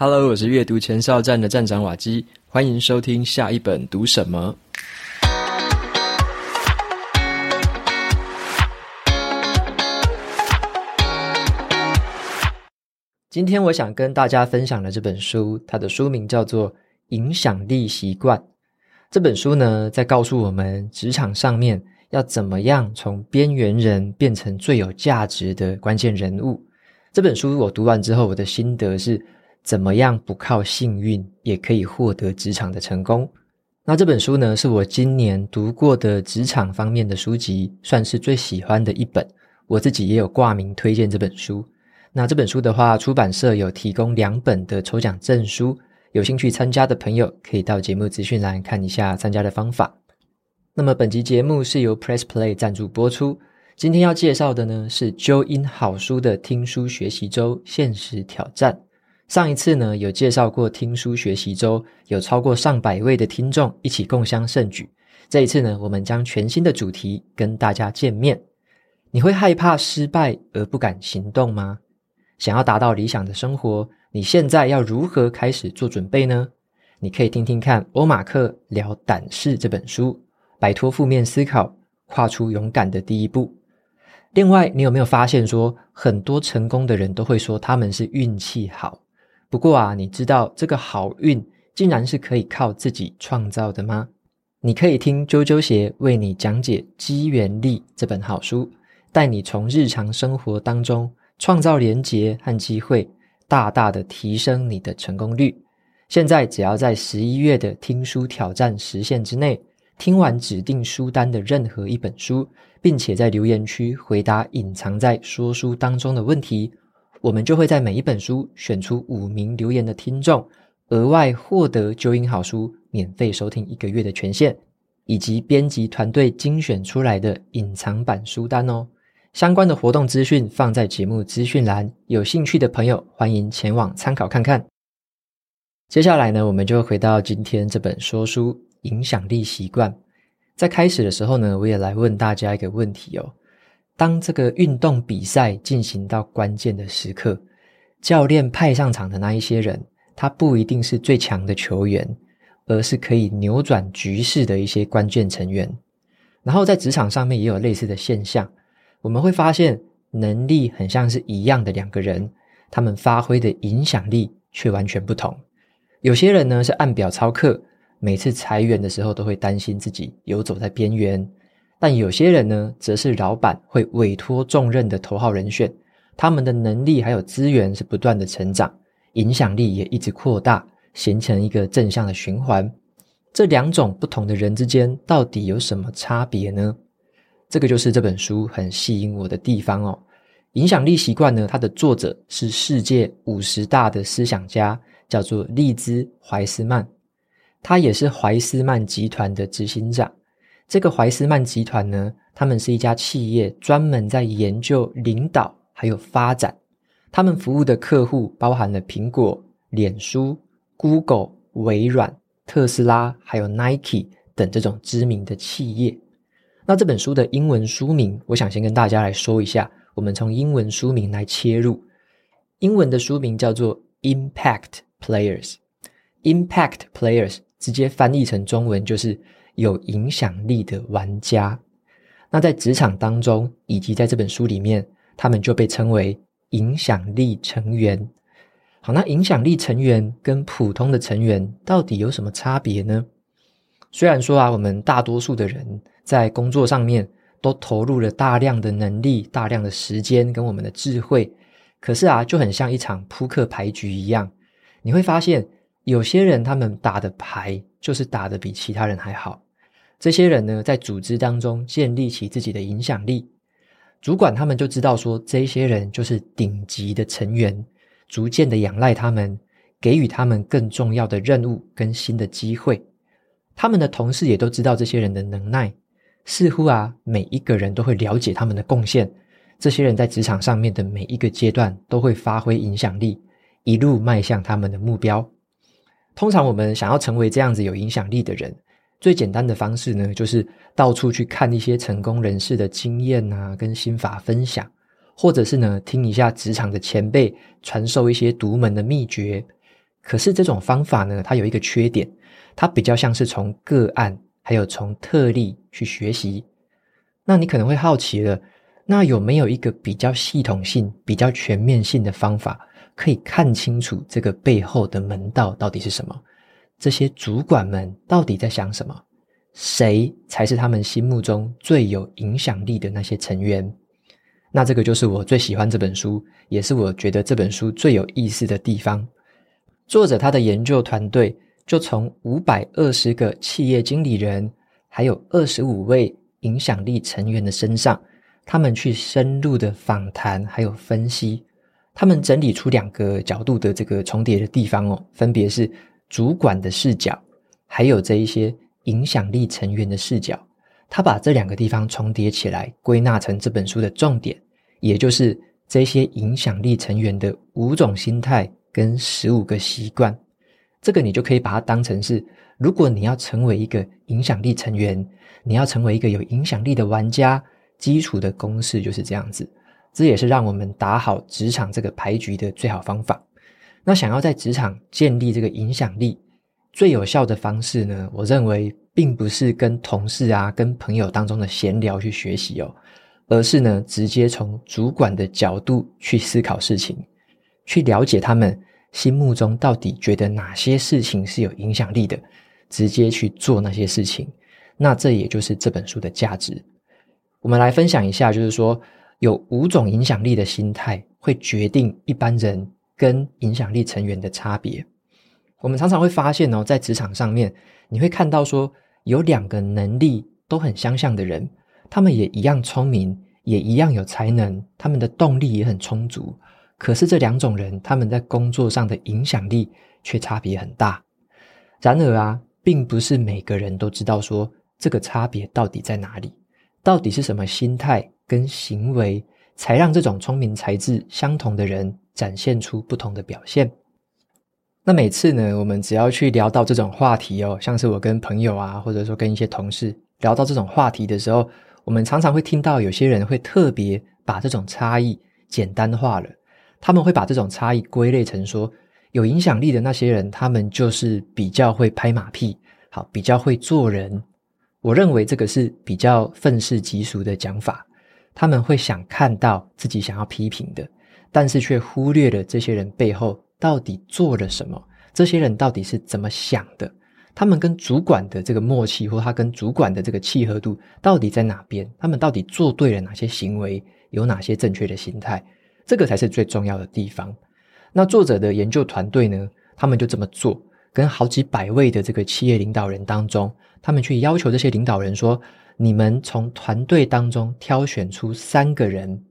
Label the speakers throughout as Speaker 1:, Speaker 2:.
Speaker 1: Hello，我是阅读前哨站的站长瓦基，欢迎收听下一本读什么。今天我想跟大家分享的这本书，它的书名叫做《影响力习惯》。这本书呢，在告诉我们职场上面要怎么样从边缘人变成最有价值的关键人物。这本书我读完之后，我的心得是怎么样不靠幸运也可以获得职场的成功。那这本书呢，是我今年读过的职场方面的书籍，算是最喜欢的一本。我自己也有挂名推荐这本书。那这本书的话，出版社有提供两本的抽奖证书，有兴趣参加的朋友可以到节目资讯栏看一下参加的方法。那么本集节目是由 Press Play 赞助播出。今天要介绍的呢是 Join 好书的听书学习周限时挑战。上一次呢有介绍过听书学习周，有超过上百位的听众一起共襄盛举。这一次呢，我们将全新的主题跟大家见面。你会害怕失败而不敢行动吗？想要达到理想的生活，你现在要如何开始做准备呢？你可以听听看欧马克聊《胆识》这本书，摆脱负面思考，跨出勇敢的第一步。另外，你有没有发现说，很多成功的人都会说他们是运气好？不过啊，你知道这个好运竟然是可以靠自己创造的吗？你可以听啾啾鞋为你讲解《机缘力》这本好书，带你从日常生活当中。创造连结和机会，大大的提升你的成功率。现在只要在十一月的听书挑战时限之内，听完指定书单的任何一本书，并且在留言区回答隐藏在说书当中的问题，我们就会在每一本书选出五名留言的听众，额外获得九音好书免费收听一个月的权限，以及编辑团队精选出来的隐藏版书单哦。相关的活动资讯放在节目资讯栏，有兴趣的朋友欢迎前往参考看看。接下来呢，我们就回到今天这本说书《影响力习惯》。在开始的时候呢，我也来问大家一个问题哦：当这个运动比赛进行到关键的时刻，教练派上场的那一些人，他不一定是最强的球员，而是可以扭转局势的一些关键成员。然后在职场上面也有类似的现象。我们会发现，能力很像是一样的两个人，他们发挥的影响力却完全不同。有些人呢是按表操课，每次裁员的时候都会担心自己游走在边缘；但有些人呢，则是老板会委托重任的头号人选，他们的能力还有资源是不断的成长，影响力也一直扩大，形成一个正向的循环。这两种不同的人之间，到底有什么差别呢？这个就是这本书很吸引我的地方哦。影响力习惯呢，它的作者是世界五十大的思想家，叫做利兹怀斯曼，他也是怀斯曼集团的执行长。这个怀斯曼集团呢，他们是一家企业，专门在研究领导还有发展。他们服务的客户包含了苹果、脸书、Google、微软、特斯拉，还有 Nike 等这种知名的企业。那这本书的英文书名，我想先跟大家来说一下。我们从英文书名来切入，英文的书名叫做 Impact Players。Impact Players 直接翻译成中文就是有影响力的玩家。那在职场当中，以及在这本书里面，他们就被称为影响力成员。好，那影响力成员跟普通的成员到底有什么差别呢？虽然说啊，我们大多数的人在工作上面都投入了大量的能力、大量的时间跟我们的智慧，可是啊，就很像一场扑克牌局一样，你会发现有些人他们打的牌就是打的比其他人还好。这些人呢，在组织当中建立起自己的影响力，主管他们就知道说，这些人就是顶级的成员，逐渐的仰赖他们，给予他们更重要的任务跟新的机会。他们的同事也都知道这些人的能耐，似乎啊，每一个人都会了解他们的贡献。这些人在职场上面的每一个阶段都会发挥影响力，一路迈向他们的目标。通常我们想要成为这样子有影响力的人，最简单的方式呢，就是到处去看一些成功人士的经验啊，跟心法分享，或者是呢，听一下职场的前辈传授一些独门的秘诀。可是这种方法呢，它有一个缺点，它比较像是从个案还有从特例去学习。那你可能会好奇了，那有没有一个比较系统性、比较全面性的方法，可以看清楚这个背后的门道到底是什么？这些主管们到底在想什么？谁才是他们心目中最有影响力的那些成员？那这个就是我最喜欢这本书，也是我觉得这本书最有意思的地方。作者他的研究团队就从五百二十个企业经理人，还有二十五位影响力成员的身上，他们去深入的访谈，还有分析，他们整理出两个角度的这个重叠的地方哦，分别是主管的视角，还有这一些影响力成员的视角。他把这两个地方重叠起来，归纳成这本书的重点，也就是这些影响力成员的五种心态。跟十五个习惯，这个你就可以把它当成是，如果你要成为一个影响力成员，你要成为一个有影响力的玩家，基础的公式就是这样子。这也是让我们打好职场这个牌局的最好方法。那想要在职场建立这个影响力，最有效的方式呢，我认为并不是跟同事啊、跟朋友当中的闲聊去学习哦，而是呢，直接从主管的角度去思考事情，去了解他们。心目中到底觉得哪些事情是有影响力的，直接去做那些事情，那这也就是这本书的价值。我们来分享一下，就是说有五种影响力的心态会决定一般人跟影响力成员的差别。我们常常会发现哦，在职场上面，你会看到说有两个能力都很相像的人，他们也一样聪明，也一样有才能，他们的动力也很充足。可是这两种人，他们在工作上的影响力却差别很大。然而啊，并不是每个人都知道说这个差别到底在哪里，到底是什么心态跟行为，才让这种聪明才智相同的人展现出不同的表现。那每次呢，我们只要去聊到这种话题哦，像是我跟朋友啊，或者说跟一些同事聊到这种话题的时候，我们常常会听到有些人会特别把这种差异简单化了。他们会把这种差异归类成说，有影响力的那些人，他们就是比较会拍马屁，好，比较会做人。我认为这个是比较愤世嫉俗的讲法。他们会想看到自己想要批评的，但是却忽略了这些人背后到底做了什么，这些人到底是怎么想的，他们跟主管的这个默契，或他跟主管的这个契合度到底在哪边？他们到底做对了哪些行为？有哪些正确的心态？这个才是最重要的地方。那作者的研究团队呢，他们就这么做，跟好几百位的这个企业领导人当中，他们去要求这些领导人说：“你们从团队当中挑选出三个人，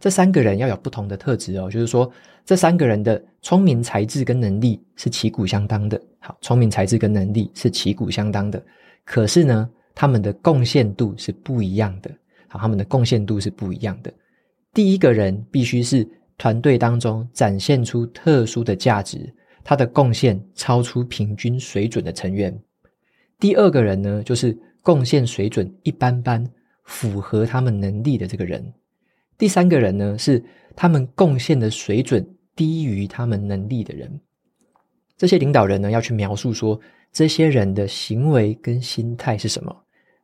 Speaker 1: 这三个人要有不同的特质哦，就是说这三个人的聪明才智跟能力是旗鼓相当的。好，聪明才智跟能力是旗鼓相当的，可是呢，他们的贡献度是不一样的。好，他们的贡献度是不一样的。”第一个人必须是团队当中展现出特殊的价值，他的贡献超出平均水准的成员。第二个人呢，就是贡献水准一般般，符合他们能力的这个人。第三个人呢，是他们贡献的水准低于他们能力的人。这些领导人呢，要去描述说，这些人的行为跟心态是什么？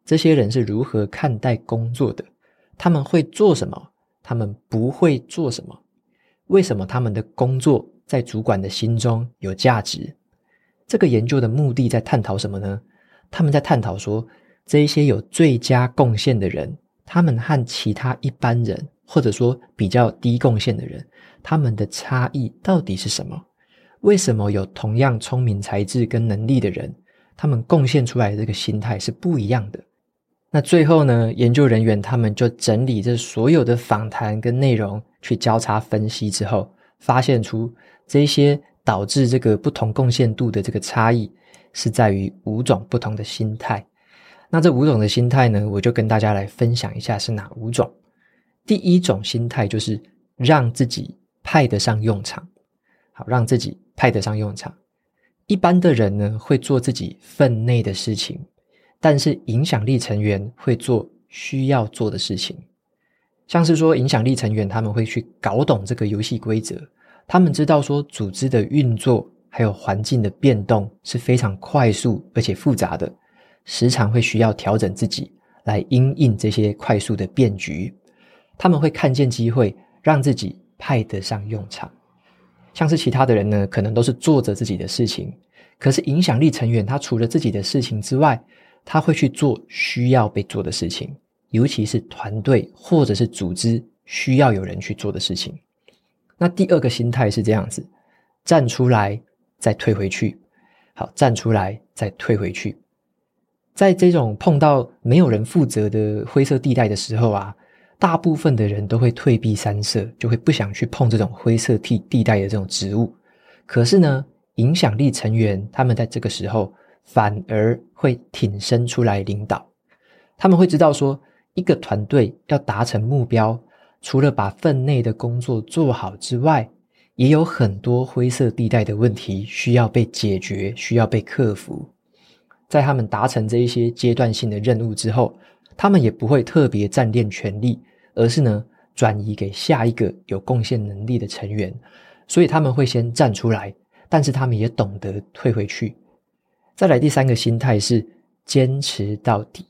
Speaker 1: 这些人是如何看待工作的？他们会做什么？他们不会做什么？为什么他们的工作在主管的心中有价值？这个研究的目的在探讨什么呢？他们在探讨说，这一些有最佳贡献的人，他们和其他一般人，或者说比较低贡献的人，他们的差异到底是什么？为什么有同样聪明才智跟能力的人，他们贡献出来的这个心态是不一样的？那最后呢，研究人员他们就整理这所有的访谈跟内容，去交叉分析之后，发现出这些导致这个不同贡献度的这个差异，是在于五种不同的心态。那这五种的心态呢，我就跟大家来分享一下是哪五种。第一种心态就是让自己派得上用场，好，让自己派得上用场。一般的人呢，会做自己分内的事情。但是影响力成员会做需要做的事情，像是说影响力成员他们会去搞懂这个游戏规则，他们知道说组织的运作还有环境的变动是非常快速而且复杂的，时常会需要调整自己来因应这些快速的变局。他们会看见机会，让自己派得上用场。像是其他的人呢，可能都是做着自己的事情，可是影响力成员他除了自己的事情之外，他会去做需要被做的事情，尤其是团队或者是组织需要有人去做的事情。那第二个心态是这样子：站出来，再退回去。好，站出来，再退回去。在这种碰到没有人负责的灰色地带的时候啊，大部分的人都会退避三舍，就会不想去碰这种灰色地地带的这种植物。可是呢，影响力成员他们在这个时候反而会挺身出来领导。他们会知道说，一个团队要达成目标，除了把分内的工作做好之外，也有很多灰色地带的问题需要被解决，需要被克服。在他们达成这一些阶段性的任务之后，他们也不会特别占练权力，而是呢，转移给下一个有贡献能力的成员。所以他们会先站出来，但是他们也懂得退回去。再来第三个心态是坚持到底。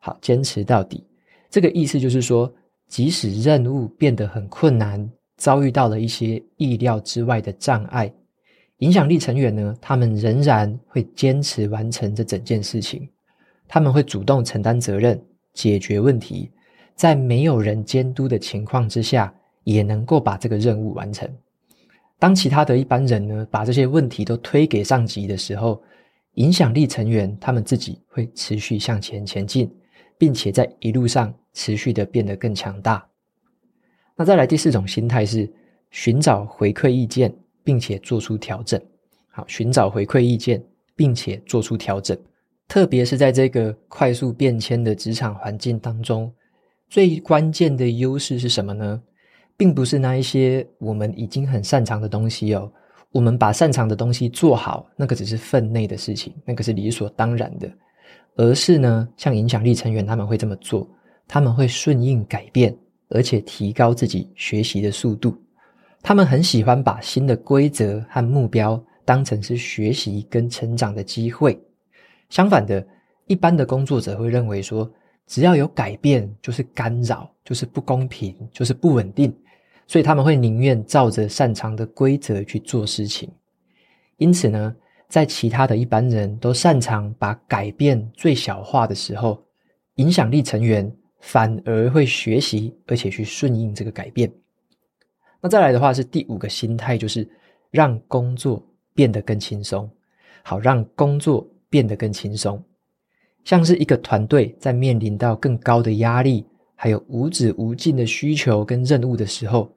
Speaker 1: 好，坚持到底，这个意思就是说，即使任务变得很困难，遭遇到了一些意料之外的障碍，影响力成员呢，他们仍然会坚持完成这整件事情。他们会主动承担责任。解决问题，在没有人监督的情况之下，也能够把这个任务完成。当其他的一般人呢，把这些问题都推给上级的时候，影响力成员他们自己会持续向前前进，并且在一路上持续的变得更强大。那再来第四种心态是寻找回馈意见，并且做出调整。好，寻找回馈意见，并且做出调整。特别是在这个快速变迁的职场环境当中，最关键的优势是什么呢？并不是那一些我们已经很擅长的东西哦。我们把擅长的东西做好，那个只是分内的事情，那个是理所当然的。而是呢，像影响力成员他们会这么做，他们会顺应改变，而且提高自己学习的速度。他们很喜欢把新的规则和目标当成是学习跟成长的机会。相反的，一般的工作者会认为说，只要有改变就是干扰，就是不公平，就是不稳定，所以他们会宁愿照着擅长的规则去做事情。因此呢，在其他的一般人都擅长把改变最小化的时候，影响力成员反而会学习，而且去顺应这个改变。那再来的话是第五个心态，就是让工作变得更轻松，好让工作。变得更轻松，像是一个团队在面临到更高的压力，还有无止无尽的需求跟任务的时候，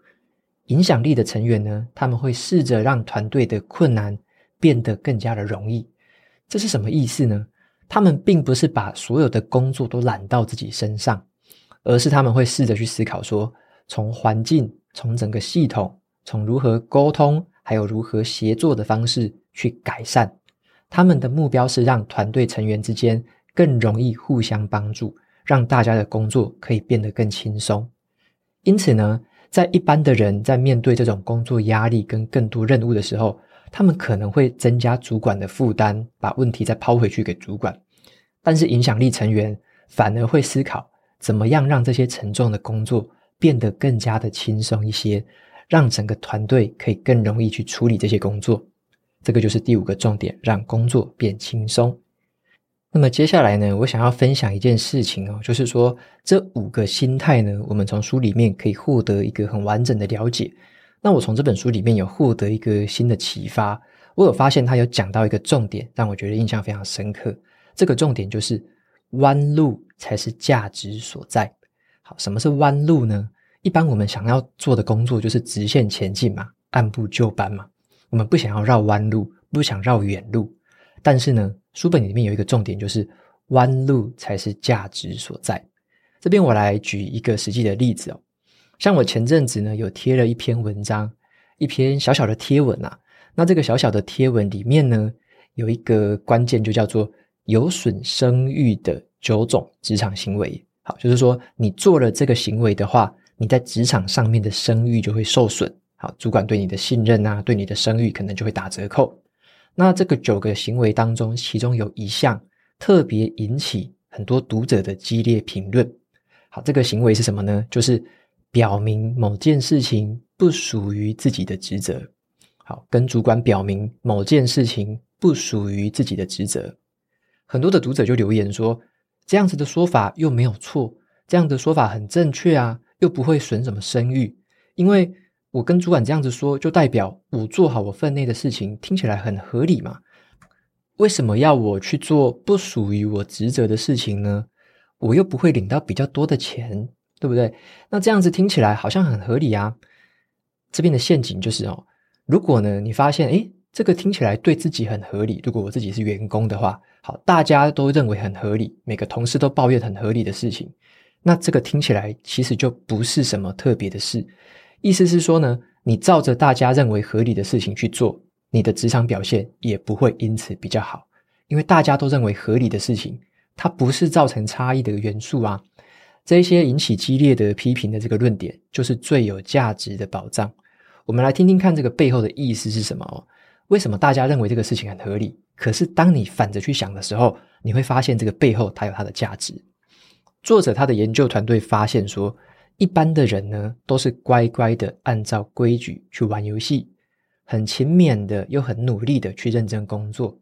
Speaker 1: 影响力的成员呢，他们会试着让团队的困难变得更加的容易。这是什么意思呢？他们并不是把所有的工作都揽到自己身上，而是他们会试着去思考说，从环境、从整个系统、从如何沟通，还有如何协作的方式去改善。他们的目标是让团队成员之间更容易互相帮助，让大家的工作可以变得更轻松。因此呢，在一般的人在面对这种工作压力跟更多任务的时候，他们可能会增加主管的负担，把问题再抛回去给主管。但是影响力成员反而会思考，怎么样让这些沉重的工作变得更加的轻松一些，让整个团队可以更容易去处理这些工作。这个就是第五个重点，让工作变轻松。那么接下来呢，我想要分享一件事情哦，就是说这五个心态呢，我们从书里面可以获得一个很完整的了解。那我从这本书里面有获得一个新的启发，我有发现他有讲到一个重点，让我觉得印象非常深刻。这个重点就是弯路才是价值所在。好，什么是弯路呢？一般我们想要做的工作就是直线前进嘛，按部就班嘛。我们不想要绕弯路，不想绕远路，但是呢，书本里面有一个重点，就是弯路才是价值所在。这边我来举一个实际的例子哦，像我前阵子呢有贴了一篇文章，一篇小小的贴文啊。那这个小小的贴文里面呢，有一个关键就叫做有损声誉的九种职场行为。好，就是说你做了这个行为的话，你在职场上面的声誉就会受损。好，主管对你的信任啊，对你的声誉可能就会打折扣。那这个九个行为当中，其中有一项特别引起很多读者的激烈评论。好，这个行为是什么呢？就是表明某件事情不属于自己的职责。好，跟主管表明某件事情不属于自己的职责。很多的读者就留言说，这样子的说法又没有错，这样的说法很正确啊，又不会损什么声誉。因为我跟主管这样子说，就代表我做好我分内的事情，听起来很合理嘛。为什么要我去做不属于我职责的事情呢？我又不会领到比较多的钱，对不对？那这样子听起来好像很合理啊。这边的陷阱就是哦，如果呢，你发现诶，这个听起来对自己很合理，如果我自己是员工的话。好，大家都认为很合理，每个同事都抱怨很合理的事情，那这个听起来其实就不是什么特别的事。意思是说呢，你照着大家认为合理的事情去做，你的职场表现也不会因此比较好，因为大家都认为合理的事情，它不是造成差异的元素啊。这些引起激烈的批评的这个论点，就是最有价值的宝藏。我们来听听看这个背后的意思是什么哦？为什么大家认为这个事情很合理？可是，当你反着去想的时候，你会发现这个背后它有它的价值。作者他的研究团队发现说，一般的人呢，都是乖乖的按照规矩去玩游戏，很勤勉的又很努力的去认真工作。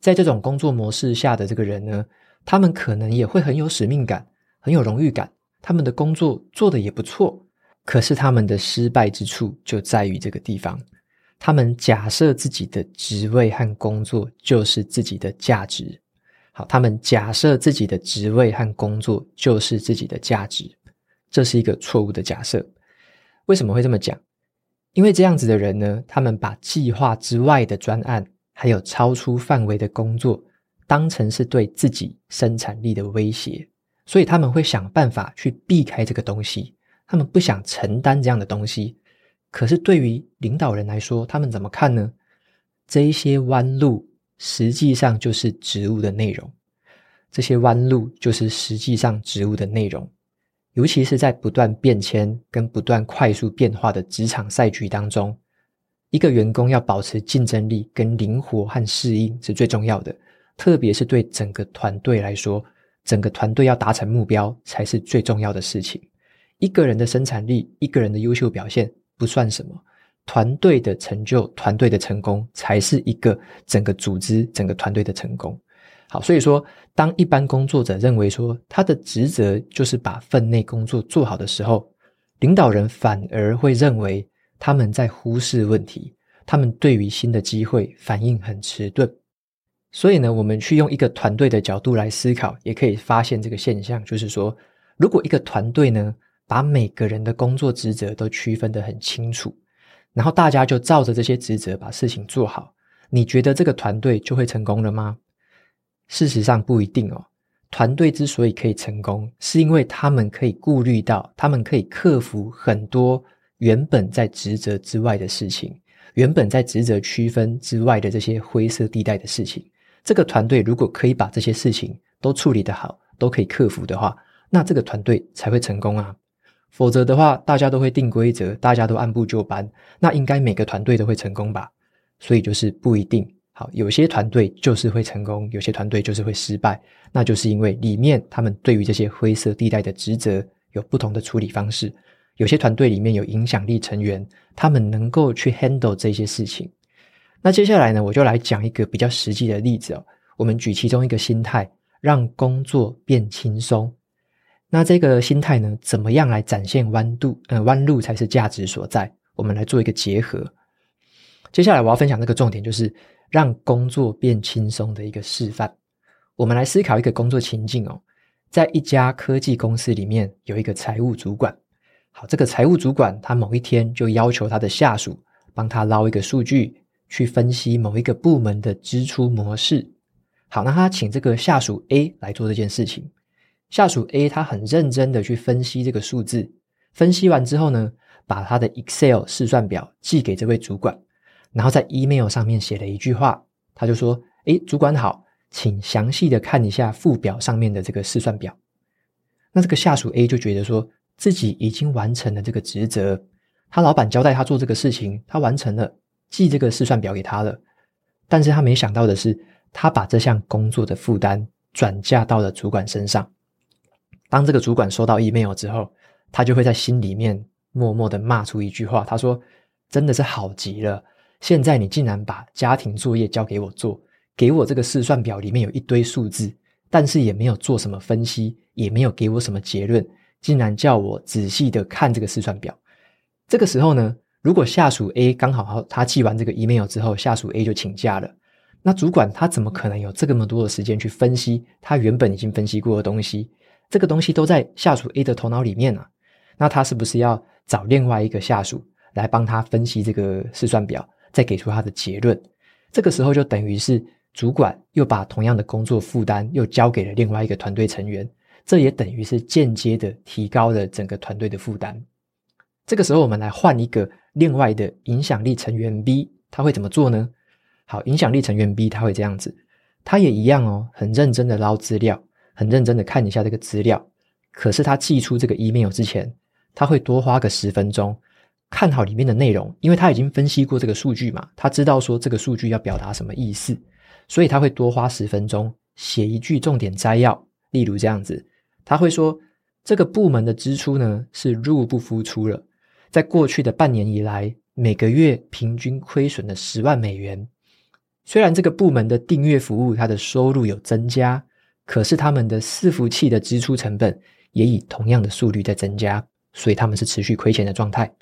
Speaker 1: 在这种工作模式下的这个人呢，他们可能也会很有使命感，很有荣誉感，他们的工作做得也不错。可是他们的失败之处就在于这个地方。他们假设自己的职位和工作就是自己的价值。好，他们假设自己的职位和工作就是自己的价值，这是一个错误的假设。为什么会这么讲？因为这样子的人呢，他们把计划之外的专案，还有超出范围的工作，当成是对自己生产力的威胁，所以他们会想办法去避开这个东西，他们不想承担这样的东西。可是对于领导人来说，他们怎么看呢？这一些弯路实际上就是职务的内容，这些弯路就是实际上职务的内容。尤其是在不断变迁跟不断快速变化的职场赛局当中，一个员工要保持竞争力跟灵活和适应是最重要的。特别是对整个团队来说，整个团队要达成目标才是最重要的事情。一个人的生产力，一个人的优秀表现。不算什么，团队的成就、团队的成功，才是一个整个组织、整个团队的成功。好，所以说，当一般工作者认为说他的职责就是把分内工作做好的时候，领导人反而会认为他们在忽视问题，他们对于新的机会反应很迟钝。所以呢，我们去用一个团队的角度来思考，也可以发现这个现象，就是说，如果一个团队呢，把每个人的工作职责都区分得很清楚，然后大家就照着这些职责把事情做好。你觉得这个团队就会成功了吗？事实上不一定哦。团队之所以可以成功，是因为他们可以顾虑到，他们可以克服很多原本在职责之外的事情，原本在职责区分之外的这些灰色地带的事情。这个团队如果可以把这些事情都处理得好，都可以克服的话，那这个团队才会成功啊。否则的话，大家都会定规则，大家都按部就班，那应该每个团队都会成功吧？所以就是不一定。好，有些团队就是会成功，有些团队就是会失败，那就是因为里面他们对于这些灰色地带的职责有不同的处理方式。有些团队里面有影响力成员，他们能够去 handle 这些事情。那接下来呢，我就来讲一个比较实际的例子哦。我们举其中一个心态，让工作变轻松。那这个心态呢，怎么样来展现弯度？呃，弯路才是价值所在。我们来做一个结合。接下来我要分享这个重点，就是让工作变轻松的一个示范。我们来思考一个工作情境哦，在一家科技公司里面，有一个财务主管。好，这个财务主管他某一天就要求他的下属帮他捞一个数据，去分析某一个部门的支出模式。好，那他请这个下属 A 来做这件事情。下属 A 他很认真的去分析这个数字，分析完之后呢，把他的 Excel 试算表寄给这位主管，然后在 email 上面写了一句话，他就说：“诶，主管好，请详细的看一下附表上面的这个试算表。”那这个下属 A 就觉得说自己已经完成了这个职责，他老板交代他做这个事情，他完成了，寄这个试算表给他了。但是他没想到的是，他把这项工作的负担转嫁到了主管身上。当这个主管收到 email 之后，他就会在心里面默默的骂出一句话：“他说，真的是好极了，现在你竟然把家庭作业交给我做，给我这个试算表里面有一堆数字，但是也没有做什么分析，也没有给我什么结论，竟然叫我仔细的看这个试算表。这个时候呢，如果下属 A 刚好他寄完这个 email 之后，下属 A 就请假了，那主管他怎么可能有这么多的时间去分析他原本已经分析过的东西？这个东西都在下属 A 的头脑里面啊，那他是不是要找另外一个下属来帮他分析这个试算表，再给出他的结论？这个时候就等于是主管又把同样的工作负担又交给了另外一个团队成员，这也等于是间接的提高了整个团队的负担。这个时候，我们来换一个另外的影响力成员 B，他会怎么做呢？好，影响力成员 B 他会这样子，他也一样哦，很认真的捞资料。很认真的看一下这个资料，可是他寄出这个 email 之前，他会多花个十分钟看好里面的内容，因为他已经分析过这个数据嘛，他知道说这个数据要表达什么意思，所以他会多花十分钟写一句重点摘要，例如这样子，他会说这个部门的支出呢是入不敷出了，在过去的半年以来，每个月平均亏损了十万美元，虽然这个部门的订阅服务它的收入有增加。可是他们的伺服器的支出成本也以同样的速率在增加，所以他们是持续亏钱的状态。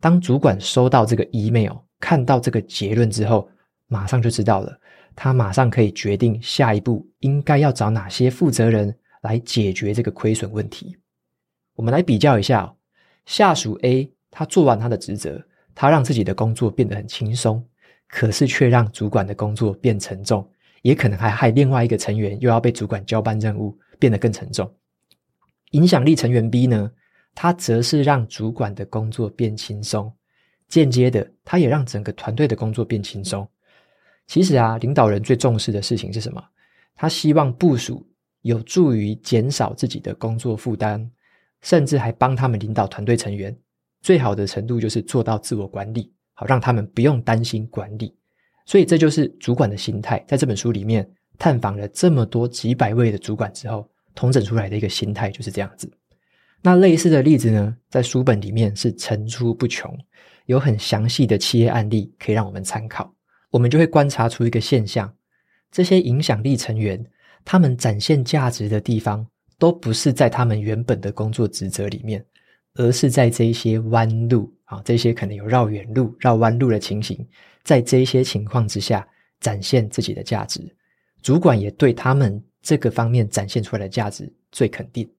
Speaker 1: 当主管收到这个 email，看到这个结论之后，马上就知道了，他马上可以决定下一步应该要找哪些负责人来解决这个亏损问题。我们来比较一下哦，下属 A 他做完他的职责，他让自己的工作变得很轻松，可是却让主管的工作变沉重。也可能还害另外一个成员又要被主管交办任务，变得更沉重。影响力成员 B 呢，他则是让主管的工作变轻松，间接的，他也让整个团队的工作变轻松。其实啊，领导人最重视的事情是什么？他希望部署有助于减少自己的工作负担，甚至还帮他们领导团队成员。最好的程度就是做到自我管理，好让他们不用担心管理。所以这就是主管的心态，在这本书里面探访了这么多几百位的主管之后，统整出来的一个心态就是这样子。那类似的例子呢，在书本里面是层出不穷，有很详细的企业案例可以让我们参考。我们就会观察出一个现象：这些影响力成员，他们展现价值的地方，都不是在他们原本的工作职责里面，而是在这些弯路啊，这些可能有绕远路、绕弯路的情形。在这些情况之下，展现自己的价值，主管也对他们这个方面展现出来的价值最肯定。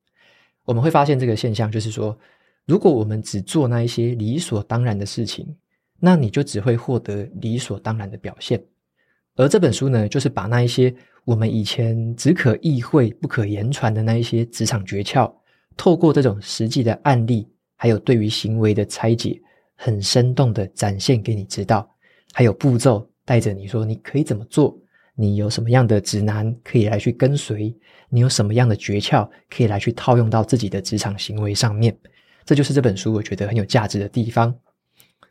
Speaker 1: 我们会发现这个现象，就是说，如果我们只做那一些理所当然的事情，那你就只会获得理所当然的表现。而这本书呢，就是把那一些我们以前只可意会不可言传的那一些职场诀窍，透过这种实际的案例，还有对于行为的拆解，很生动的展现给你知道。还有步骤带着你说，你可以怎么做？你有什么样的指南可以来去跟随？你有什么样的诀窍可以来去套用到自己的职场行为上面？这就是这本书我觉得很有价值的地方。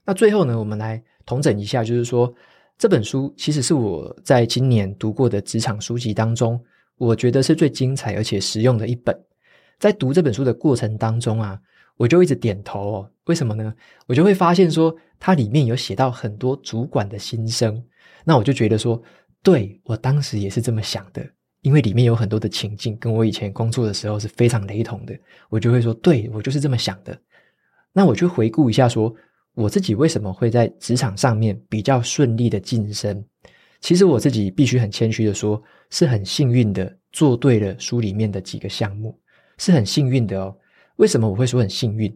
Speaker 1: 那最后呢，我们来统整一下，就是说这本书其实是我在今年读过的职场书籍当中，我觉得是最精彩而且实用的一本。在读这本书的过程当中啊。我就一直点头哦，为什么呢？我就会发现说，它里面有写到很多主管的心声，那我就觉得说，对，我当时也是这么想的，因为里面有很多的情境跟我以前工作的时候是非常雷同的，我就会说，对，我就是这么想的。那我就回顾一下说，我自己为什么会在职场上面比较顺利的晋升？其实我自己必须很谦虚的说，是很幸运的做对了书里面的几个项目，是很幸运的哦。为什么我会说很幸运？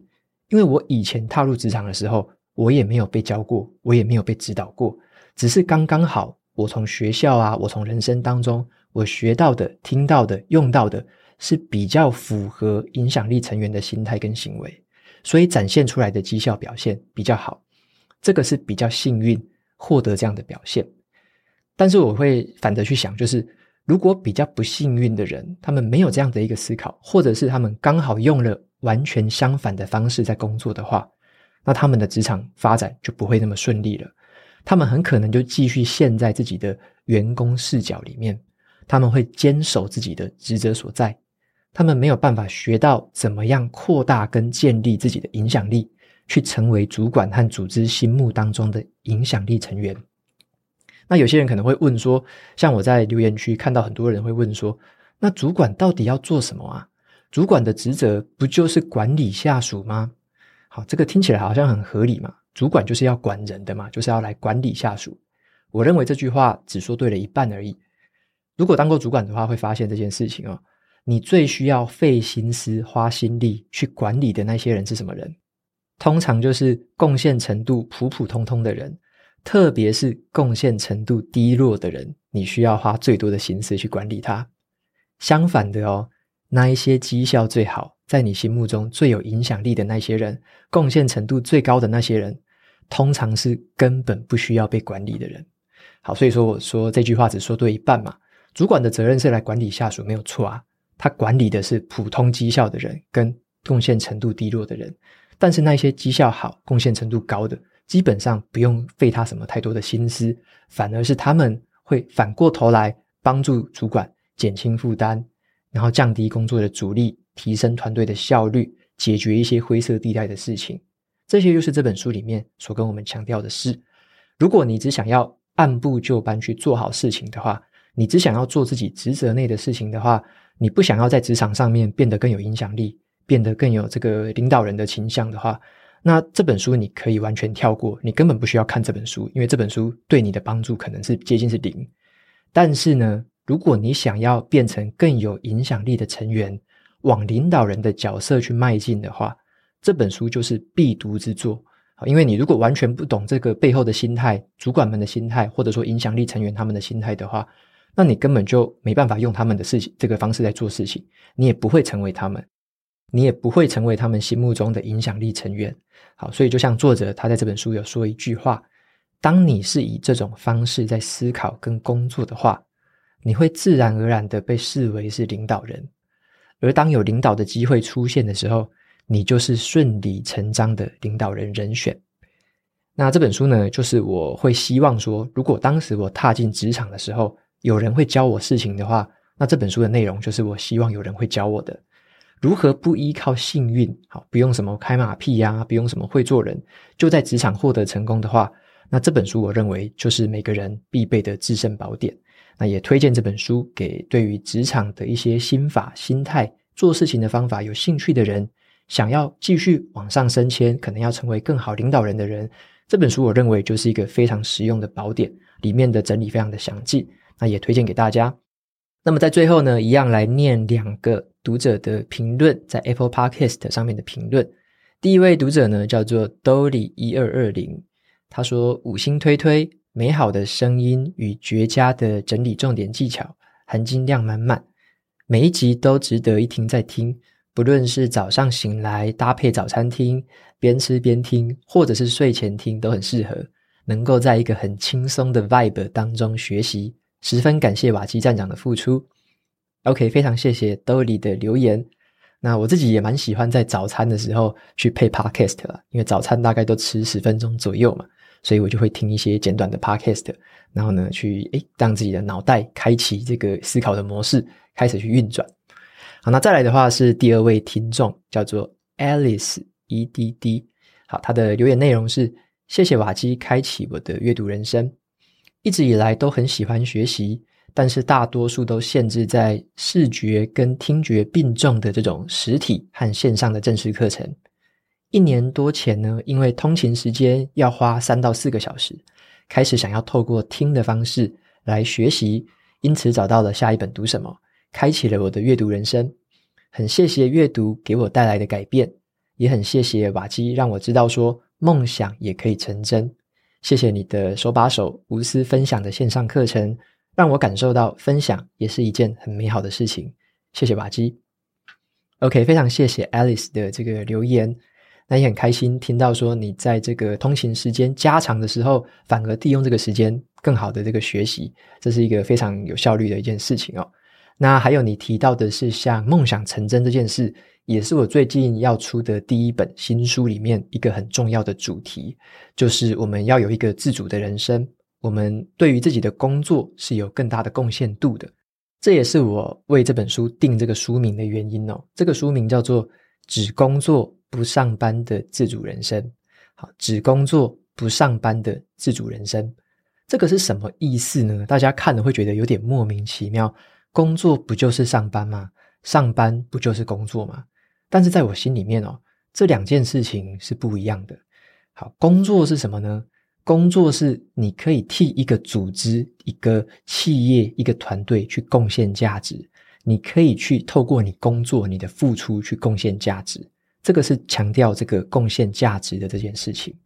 Speaker 1: 因为我以前踏入职场的时候，我也没有被教过，我也没有被指导过，只是刚刚好，我从学校啊，我从人生当中，我学到的、听到的、用到的，是比较符合影响力成员的心态跟行为，所以展现出来的绩效表现比较好。这个是比较幸运获得这样的表现。但是我会反着去想，就是如果比较不幸运的人，他们没有这样的一个思考，或者是他们刚好用了。完全相反的方式在工作的话，那他们的职场发展就不会那么顺利了。他们很可能就继续陷在自己的员工视角里面，他们会坚守自己的职责所在，他们没有办法学到怎么样扩大跟建立自己的影响力，去成为主管和组织心目当中的影响力成员。那有些人可能会问说，像我在留言区看到很多人会问说，那主管到底要做什么啊？主管的职责不就是管理下属吗？好，这个听起来好像很合理嘛。主管就是要管人的嘛，就是要来管理下属。我认为这句话只说对了一半而已。如果当过主管的话，会发现这件事情哦，你最需要费心思、花心力去管理的那些人是什么人？通常就是贡献程度普普通通的人。特别是贡献程度低落的人，你需要花最多的心思去管理他。相反的哦，那一些绩效最好，在你心目中最有影响力的那些人，贡献程度最高的那些人，通常是根本不需要被管理的人。好，所以说我说这句话只说对一半嘛。主管的责任是来管理下属，没有错啊。他管理的是普通绩效的人跟贡献程度低落的人，但是那些绩效好、贡献程度高的。基本上不用费他什么太多的心思，反而是他们会反过头来帮助主管减轻负担，然后降低工作的阻力，提升团队的效率，解决一些灰色地带的事情。这些就是这本书里面所跟我们强调的事。如果你只想要按部就班去做好事情的话，你只想要做自己职责内的事情的话，你不想要在职场上面变得更有影响力，变得更有这个领导人的倾向的话。那这本书你可以完全跳过，你根本不需要看这本书，因为这本书对你的帮助可能是接近是零。但是呢，如果你想要变成更有影响力的成员，往领导人的角色去迈进的话，这本书就是必读之作。因为你如果完全不懂这个背后的心态，主管们的心态，或者说影响力成员他们的心态的话，那你根本就没办法用他们的事情这个方式来做事情，你也不会成为他们。你也不会成为他们心目中的影响力成员。好，所以就像作者他在这本书有说一句话：当你是以这种方式在思考跟工作的话，你会自然而然的被视为是领导人。而当有领导的机会出现的时候，你就是顺理成章的领导人人选。那这本书呢，就是我会希望说，如果当时我踏进职场的时候，有人会教我事情的话，那这本书的内容就是我希望有人会教我的。如何不依靠幸运？好，不用什么开马屁呀、不用什么会做人，就在职场获得成功的话，那这本书我认为就是每个人必备的制胜宝典。那也推荐这本书给对于职场的一些心法、心态、做事情的方法有兴趣的人，想要继续往上升迁，可能要成为更好领导人的人，这本书我认为就是一个非常实用的宝典，里面的整理非常的详尽，那也推荐给大家。那么在最后呢，一样来念两个读者的评论，在 Apple Podcast 上面的评论。第一位读者呢叫做 Dolly 一二二零，他说五星推推，美好的声音与绝佳的整理重点技巧，含金量满满，每一集都值得一听再听。不论是早上醒来搭配早餐听，边吃边听，或者是睡前听，都很适合，能够在一个很轻松的 vibe 当中学习。十分感谢瓦基站长的付出。OK，非常谢谢 Dolly 的留言。那我自己也蛮喜欢在早餐的时候去配 Podcast 啦，因为早餐大概都吃十分钟左右嘛，所以我就会听一些简短的 Podcast，然后呢，去诶让自己的脑袋开启这个思考的模式，开始去运转。好，那再来的话是第二位听众，叫做 Alice EDD。好，他的留言内容是：谢谢瓦基开启我的阅读人生。一直以来都很喜欢学习，但是大多数都限制在视觉跟听觉并重的这种实体和线上的正式课程。一年多前呢，因为通勤时间要花三到四个小时，开始想要透过听的方式来学习，因此找到了下一本读什么，开启了我的阅读人生。很谢谢阅读给我带来的改变，也很谢谢瓦基让我知道说梦想也可以成真。谢谢你的手把手无私分享的线上课程，让我感受到分享也是一件很美好的事情。谢谢瓦基。OK，非常谢谢 Alice 的这个留言，那也很开心听到说你在这个通勤时间加长的时候，反而利用这个时间更好的这个学习，这是一个非常有效率的一件事情哦。那还有你提到的是像梦想成真这件事，也是我最近要出的第一本新书里面一个很重要的主题，就是我们要有一个自主的人生，我们对于自己的工作是有更大的贡献度的。这也是我为这本书定这个书名的原因哦。这个书名叫做《只工作不上班的自主人生》。好，只工作不上班的自主人生，这个是什么意思呢？大家看了会觉得有点莫名其妙。工作不就是上班吗？上班不就是工作吗？但是在我心里面哦，这两件事情是不一样的。好，工作是什么呢？工作是你可以替一个组织、一个企业、一个团队去贡献价值，你可以去透过你工作、你的付出去贡献价值，这个是强调这个贡献价值的这件事情。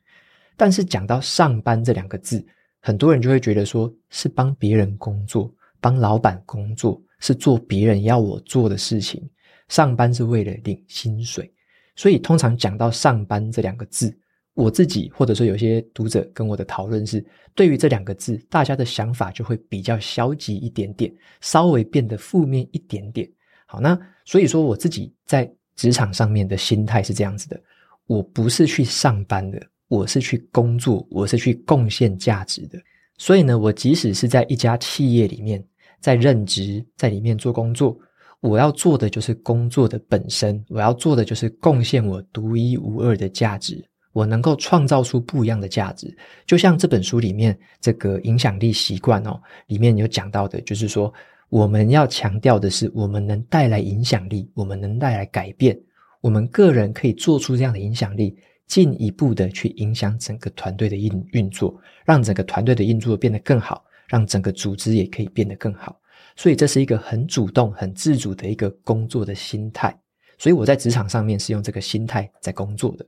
Speaker 1: 但是讲到上班这两个字，很多人就会觉得说是帮别人工作，帮老板工作，是做别人要我做的事情。上班是为了领薪水，所以通常讲到上班这两个字。我自己或者说有些读者跟我的讨论是，对于这两个字，大家的想法就会比较消极一点点，稍微变得负面一点点。好，那所以说我自己在职场上面的心态是这样子的：我不是去上班的，我是去工作，我是去贡献价值的。所以呢，我即使是在一家企业里面，在任职，在里面做工作，我要做的就是工作的本身，我要做的就是贡献我独一无二的价值。我能够创造出不一样的价值，就像这本书里面这个影响力习惯哦，里面有讲到的，就是说我们要强调的是，我们能带来影响力，我们能带来改变，我们个人可以做出这样的影响力，进一步的去影响整个团队的运运作，让整个团队的运作变得更好，让整个组织也可以变得更好。所以这是一个很主动、很自主的一个工作的心态。所以我在职场上面是用这个心态在工作的。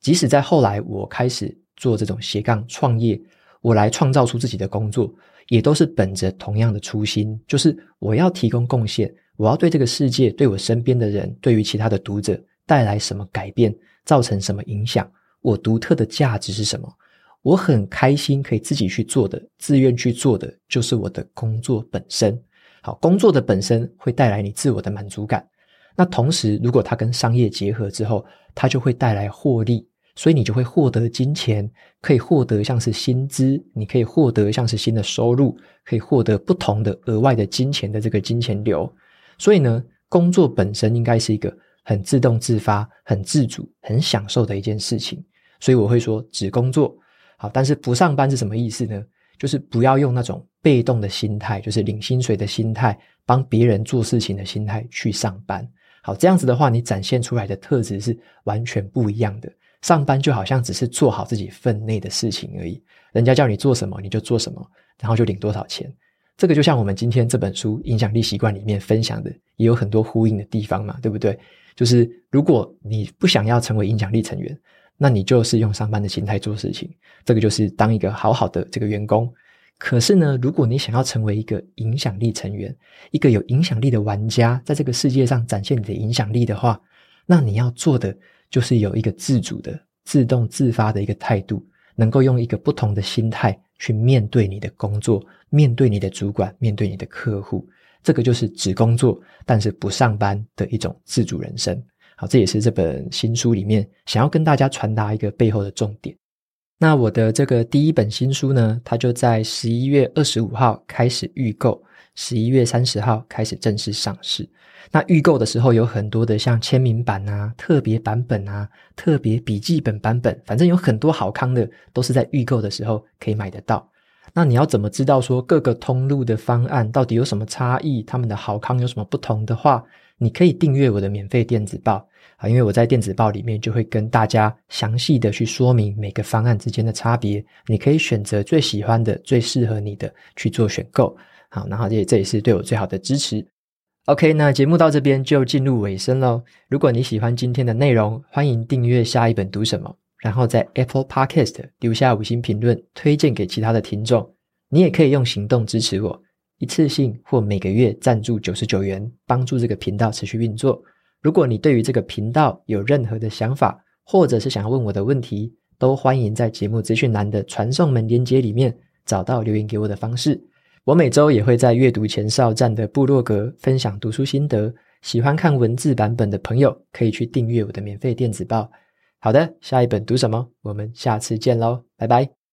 Speaker 1: 即使在后来，我开始做这种斜杠创业，我来创造出自己的工作，也都是本着同样的初心，就是我要提供贡献，我要对这个世界、对我身边的人、对于其他的读者带来什么改变，造成什么影响，我独特的价值是什么？我很开心可以自己去做的，自愿去做的，就是我的工作本身。好，工作的本身会带来你自我的满足感。那同时，如果它跟商业结合之后，它就会带来获利。所以你就会获得金钱，可以获得像是薪资，你可以获得像是新的收入，可以获得不同的额外的金钱的这个金钱流。所以呢，工作本身应该是一个很自动自发、很自主、很享受的一件事情。所以我会说，只工作好，但是不上班是什么意思呢？就是不要用那种被动的心态，就是领薪水的心态，帮别人做事情的心态去上班。好，这样子的话，你展现出来的特质是完全不一样的。上班就好像只是做好自己分内的事情而已，人家叫你做什么你就做什么，然后就领多少钱。这个就像我们今天这本书《影响力习惯》里面分享的，也有很多呼应的地方嘛，对不对？就是如果你不想要成为影响力成员，那你就是用上班的心态做事情，这个就是当一个好好的这个员工。可是呢，如果你想要成为一个影响力成员，一个有影响力的玩家，在这个世界上展现你的影响力的话，那你要做的。就是有一个自主的、自动自发的一个态度，能够用一个不同的心态去面对你的工作，面对你的主管，面对你的客户。这个就是只工作但是不上班的一种自主人生。好，这也是这本新书里面想要跟大家传达一个背后的重点。那我的这个第一本新书呢，它就在十一月二十五号开始预购，十一月三十号开始正式上市。那预购的时候有很多的像签名版啊、特别版本啊、特别笔记本版本，反正有很多好康的，都是在预购的时候可以买得到。那你要怎么知道说各个通路的方案到底有什么差异，他们的好康有什么不同的话，你可以订阅我的免费电子报啊，因为我在电子报里面就会跟大家详细的去说明每个方案之间的差别，你可以选择最喜欢的、最适合你的去做选购。好，然后这这也是对我最好的支持。OK，那节目到这边就进入尾声喽。如果你喜欢今天的内容，欢迎订阅下一本读什么，然后在 Apple Podcast 留下五星评论，推荐给其他的听众。你也可以用行动支持我，一次性或每个月赞助九十九元，帮助这个频道持续运作。如果你对于这个频道有任何的想法，或者是想要问我的问题，都欢迎在节目资讯栏的传送门连接里面找到留言给我的方式。我每周也会在阅读前哨站的部落格分享读书心得，喜欢看文字版本的朋友，可以去订阅我的免费电子报。好的，下一本读什么？我们下次见喽，拜拜。